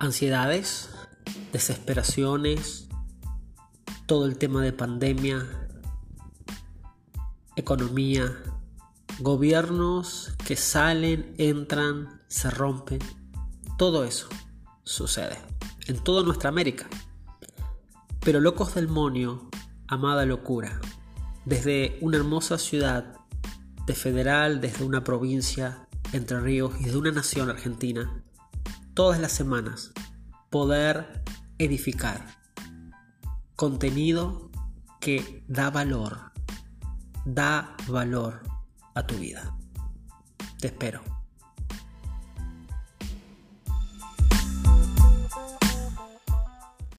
ansiedades, desesperaciones, todo el tema de pandemia, economía, gobiernos que salen, entran, se rompen, todo eso sucede en toda nuestra América. Pero locos del monio, amada locura, desde una hermosa ciudad de federal, desde una provincia, Entre Ríos y desde una nación argentina, todas las semanas, poder edificar contenido que da valor, da valor a tu vida. Te espero.